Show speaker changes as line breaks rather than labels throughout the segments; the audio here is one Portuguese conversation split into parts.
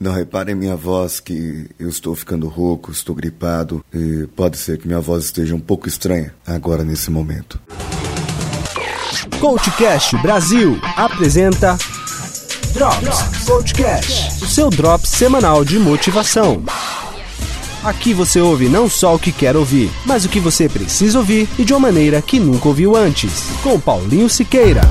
Não reparem minha voz que eu estou ficando rouco, estou gripado e pode ser que minha voz esteja um pouco estranha agora nesse momento.
Coachcast Brasil apresenta Drops Coachcast, o seu drops semanal de motivação. Aqui você ouve não só o que quer ouvir, mas o que você precisa ouvir e de uma maneira que nunca ouviu antes. Com Paulinho Siqueira.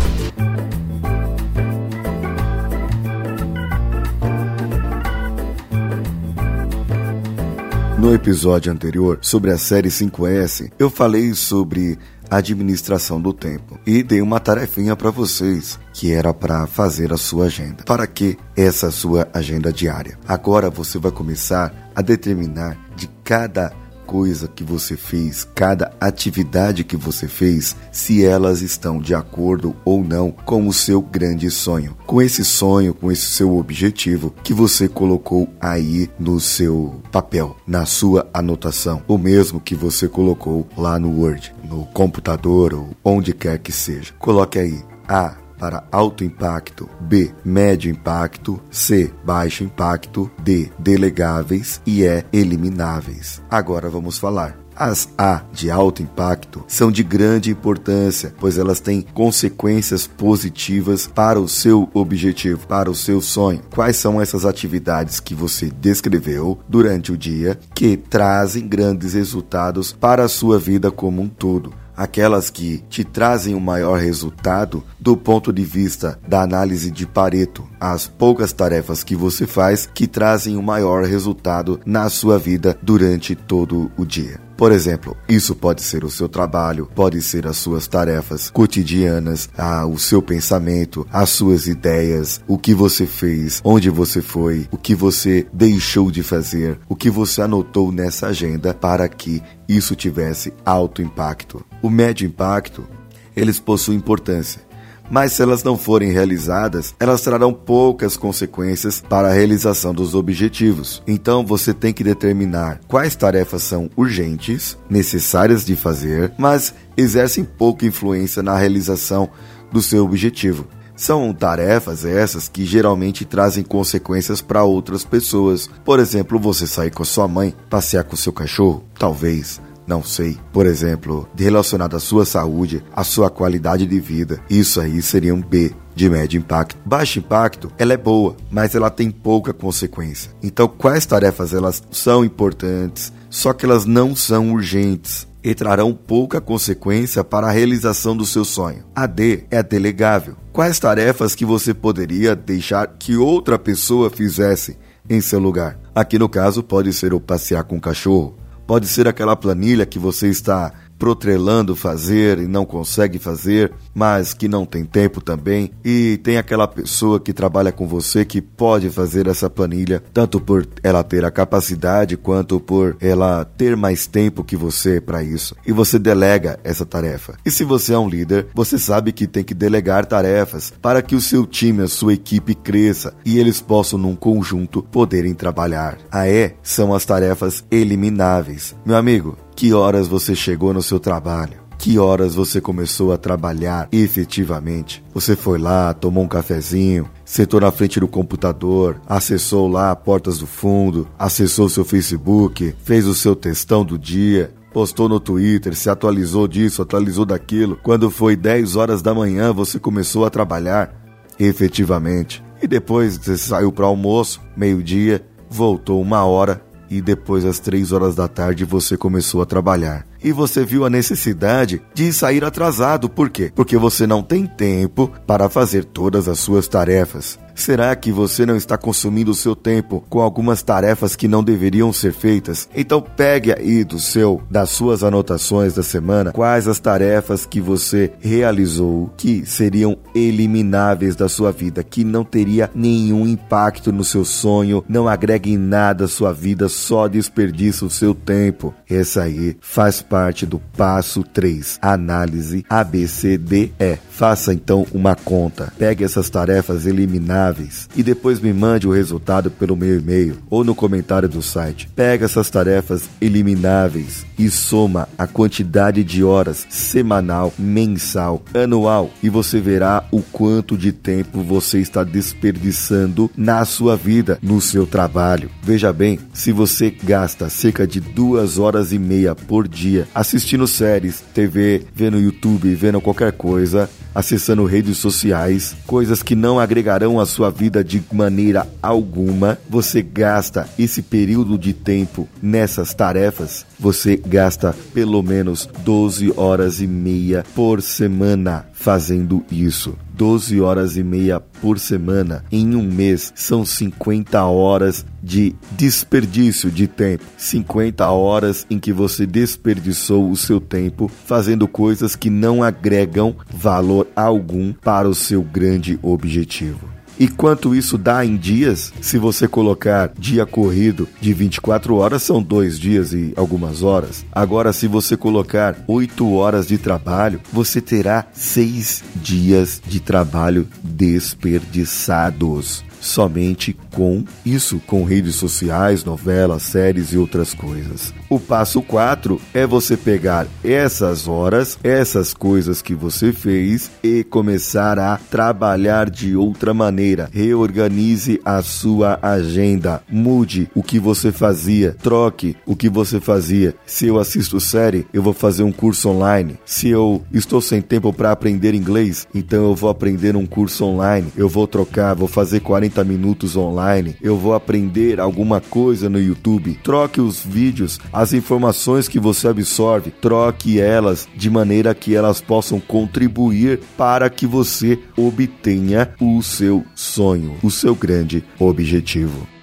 No episódio anterior sobre a série 5S, eu falei sobre administração do tempo e dei uma tarefinha para vocês que era para fazer a sua agenda. Para que essa sua agenda diária? Agora você vai começar a determinar de cada coisa que você fez, cada atividade que você fez, se elas estão de acordo ou não com o seu grande sonho, com esse sonho, com esse seu objetivo que você colocou aí no seu papel, na sua anotação, o mesmo que você colocou lá no Word, no computador ou onde quer que seja. Coloque aí A para alto impacto, B, médio impacto, C, baixo impacto, D, delegáveis e E, elimináveis. Agora vamos falar. As A de alto impacto são de grande importância, pois elas têm consequências positivas para o seu objetivo, para o seu sonho. Quais são essas atividades que você descreveu durante o dia que trazem grandes resultados para a sua vida como um todo? Aquelas que te trazem o maior resultado do ponto de vista da análise de Pareto, as poucas tarefas que você faz que trazem o maior resultado na sua vida durante todo o dia. Por exemplo, isso pode ser o seu trabalho, pode ser as suas tarefas cotidianas, ah, o seu pensamento, as suas ideias, o que você fez, onde você foi, o que você deixou de fazer, o que você anotou nessa agenda para que isso tivesse alto impacto. O médio impacto, eles possuem importância mas se elas não forem realizadas, elas trarão poucas consequências para a realização dos objetivos. Então você tem que determinar quais tarefas são urgentes, necessárias de fazer, mas exercem pouca influência na realização do seu objetivo. São tarefas essas que geralmente trazem consequências para outras pessoas. Por exemplo, você sair com a sua mãe, passear com seu cachorro, talvez não sei, por exemplo, relacionado à sua saúde, à sua qualidade de vida. Isso aí seria um B de médio impacto. Baixo impacto, ela é boa, mas ela tem pouca consequência. Então, quais tarefas elas são importantes, só que elas não são urgentes e trarão pouca consequência para a realização do seu sonho. A D é delegável. Quais tarefas que você poderia deixar que outra pessoa fizesse em seu lugar? Aqui no caso pode ser o passear com o cachorro, Pode ser aquela planilha que você está protrelando fazer e não consegue fazer, mas que não tem tempo também, e tem aquela pessoa que trabalha com você que pode fazer essa planilha, tanto por ela ter a capacidade quanto por ela ter mais tempo que você para isso. E você delega essa tarefa. E se você é um líder, você sabe que tem que delegar tarefas para que o seu time, a sua equipe cresça e eles possam num conjunto poderem trabalhar. A E são as tarefas elimináveis. Meu amigo, que horas você chegou no seu trabalho? Que horas você começou a trabalhar efetivamente? Você foi lá, tomou um cafezinho, sentou na frente do computador, acessou lá Portas do Fundo, acessou seu Facebook, fez o seu textão do dia, postou no Twitter, se atualizou disso, atualizou daquilo. Quando foi 10 horas da manhã, você começou a trabalhar efetivamente. E depois você saiu para almoço, meio-dia, voltou uma hora e depois às três horas da tarde você começou a trabalhar e você viu a necessidade de sair atrasado. Por quê? Porque você não tem tempo para fazer todas as suas tarefas. Será que você não está consumindo o seu tempo com algumas tarefas que não deveriam ser feitas? Então pegue aí do seu, das suas anotações da semana, quais as tarefas que você realizou que seriam elimináveis da sua vida, que não teria nenhum impacto no seu sonho, não agrega em nada à sua vida, só desperdiça o seu tempo. Essa aí faz parte do passo 3, análise ABCDE. Faça então uma conta. Pegue essas tarefas eliminadas e depois me mande o resultado pelo meu e-mail ou no comentário do site. Pega essas tarefas elimináveis e soma a quantidade de horas semanal, mensal, anual e você verá o quanto de tempo você está desperdiçando na sua vida, no seu trabalho. Veja bem, se você gasta cerca de duas horas e meia por dia assistindo séries, TV, vendo YouTube, vendo qualquer coisa, acessando redes sociais, coisas que não agregarão à sua vida de maneira alguma, você gasta esse período de tempo nessas tarefas, você gasta pelo menos 12 horas e meia por semana fazendo isso. 12 horas e meia por semana em um mês são 50 horas de desperdício de tempo. 50 horas em que você desperdiçou o seu tempo fazendo coisas que não agregam valor algum para o seu grande objetivo. E quanto isso dá em dias? Se você colocar dia corrido de 24 horas, são dois dias e algumas horas. Agora, se você colocar 8 horas de trabalho, você terá seis dias de trabalho desperdiçados somente com isso, com redes sociais, novelas, séries e outras coisas. O passo 4 é você pegar essas horas, essas coisas que você fez e começar a trabalhar de outra maneira. Reorganize a sua agenda, mude o que você fazia, troque o que você fazia. Se eu assisto série, eu vou fazer um curso online. Se eu estou sem tempo para aprender inglês, então eu vou aprender um curso online. Eu vou trocar, vou fazer 40 minutos online. Eu vou aprender alguma coisa no YouTube. Troque os vídeos as informações que você absorve, troque elas de maneira que elas possam contribuir para que você obtenha o seu sonho, o seu grande objetivo.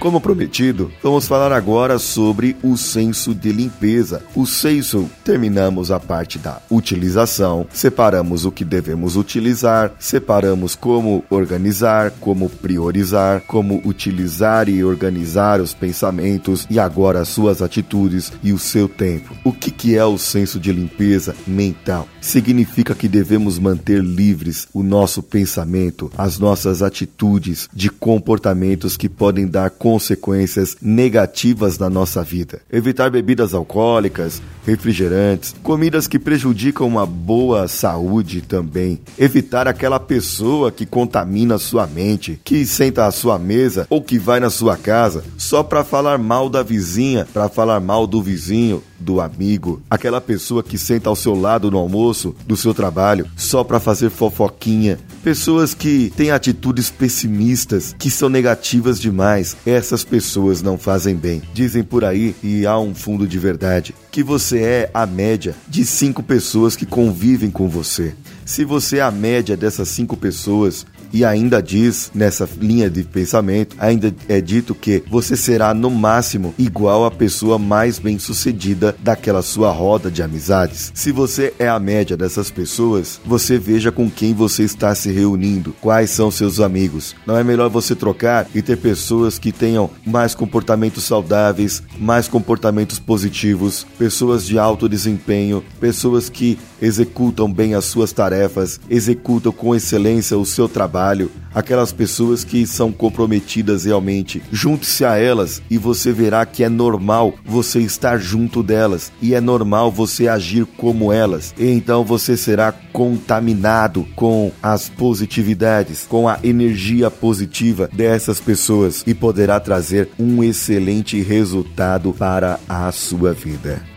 Como prometido, vamos falar agora sobre o senso de limpeza. O senso, terminamos a parte da utilização, separamos o que devemos utilizar, separamos como organizar, como priorizar, como utilizar e organizar os pensamentos e agora as suas atitudes e o seu tempo. O que, que é o senso de limpeza mental? Significa que devemos manter livres o nosso pensamento, as nossas atitudes de comportamentos que podem dar consequências negativas na nossa vida. Evitar bebidas alcoólicas, refrigerantes, comidas que prejudicam uma boa saúde também. Evitar aquela pessoa que contamina sua mente, que senta à sua mesa ou que vai na sua casa só para falar mal da vizinha, para falar mal do vizinho, do amigo, aquela pessoa que senta ao seu lado no almoço do seu trabalho só para fazer fofoquinha, pessoas que têm atitudes pessimistas, que são negativas demais. Essas pessoas não fazem bem. Dizem por aí, e há um fundo de verdade, que você é a média de cinco pessoas que convivem com você. Se você é a média dessas cinco pessoas, e ainda diz nessa linha de pensamento, ainda é dito que você será no máximo igual à pessoa mais bem-sucedida daquela sua roda de amizades. Se você é a média dessas pessoas, você veja com quem você está se reunindo, quais são seus amigos. Não é melhor você trocar e ter pessoas que tenham mais comportamentos saudáveis, mais comportamentos positivos, pessoas de alto desempenho, pessoas que executam bem as suas tarefas, executam com excelência o seu trabalho, aquelas pessoas que são comprometidas realmente. Junte-se a elas e você verá que é normal você estar junto delas e é normal você agir como elas. E então você será contaminado com as positividades, com a energia positiva dessas pessoas e poderá trazer um excelente resultado para a sua vida.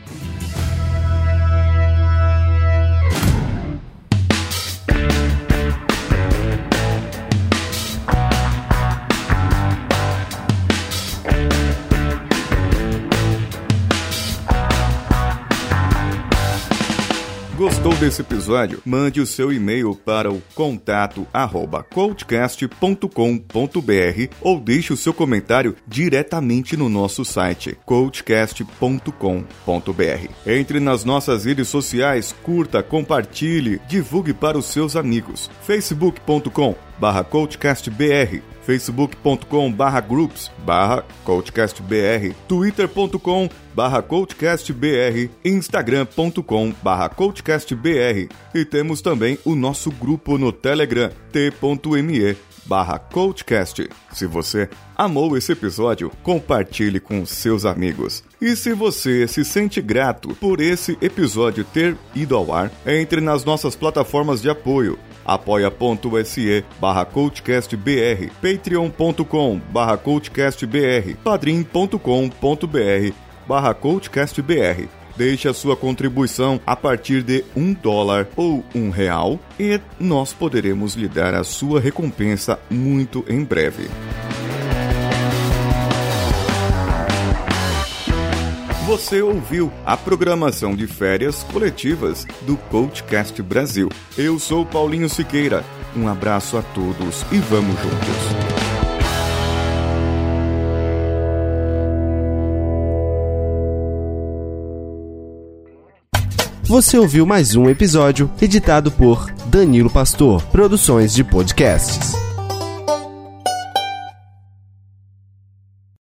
Gostou desse episódio? Mande o seu e-mail para o contato coachcast.com.br ou deixe o seu comentário diretamente no nosso site coachcast.com.br. Entre nas nossas redes sociais, curta, compartilhe, divulgue para os seus amigos. facebook.com barra coachcastbr
facebook.com barra groups barra coachcastbr, twitter.com barra coachcastbr, instagram.com barra coachcastbr e temos também o nosso grupo no Telegram, t.me barra coachcast. Se você amou esse episódio, compartilhe com seus amigos. E se você se sente grato por esse episódio ter ido ao ar, entre nas nossas plataformas de apoio apoia.se barra coachcastbr, patreon.com barra coachcastbr, padrim.com.br barra coachcastbr. Deixe a sua contribuição a partir de um dólar ou um real e nós poderemos lhe dar a sua recompensa muito em breve. Você ouviu a programação de férias coletivas do Coachcast Brasil. Eu sou Paulinho Siqueira. Um abraço a todos e vamos juntos.
Você ouviu mais um episódio editado por Danilo Pastor, Produções de Podcasts.